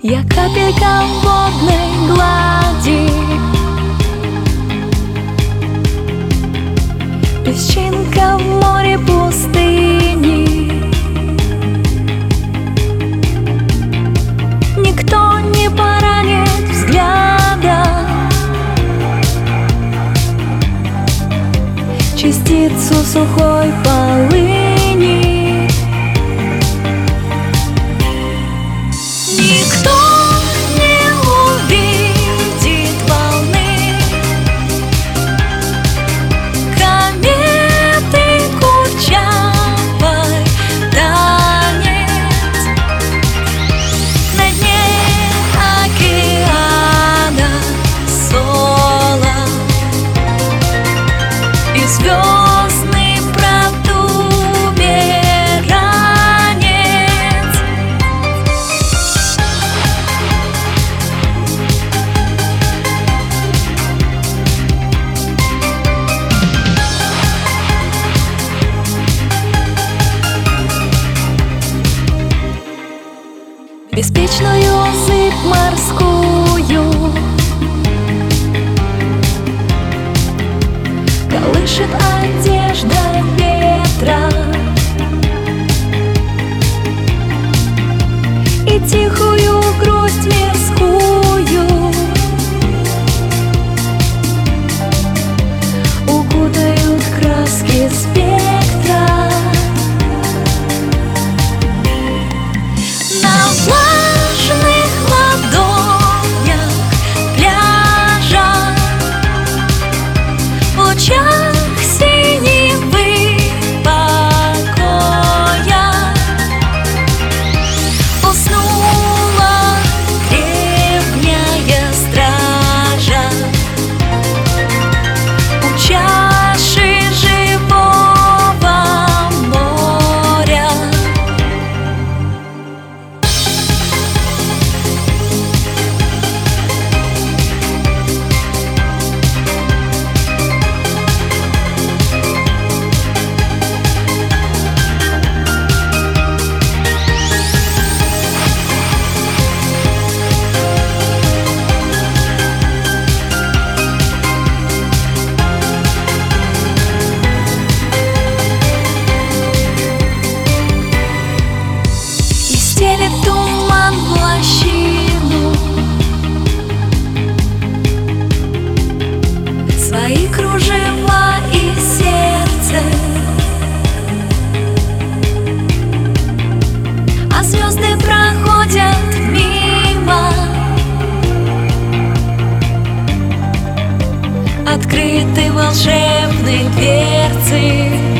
Я капелька в водной глади. Песчинка в море пустыни. Никто не поранит взгляда. Частицу сухой памяти беспечную открыты волшебные дверцы.